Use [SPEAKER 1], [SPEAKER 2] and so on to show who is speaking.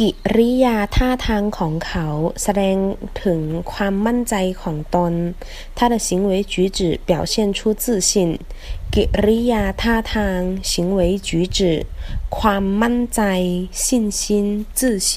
[SPEAKER 1] กิริยาท่าทางของเขาแสดงถึงความมั่นใจของตน他的行为举止表现出自信กิริยาท่าทาง行为举止ความมั่นใจ信心自信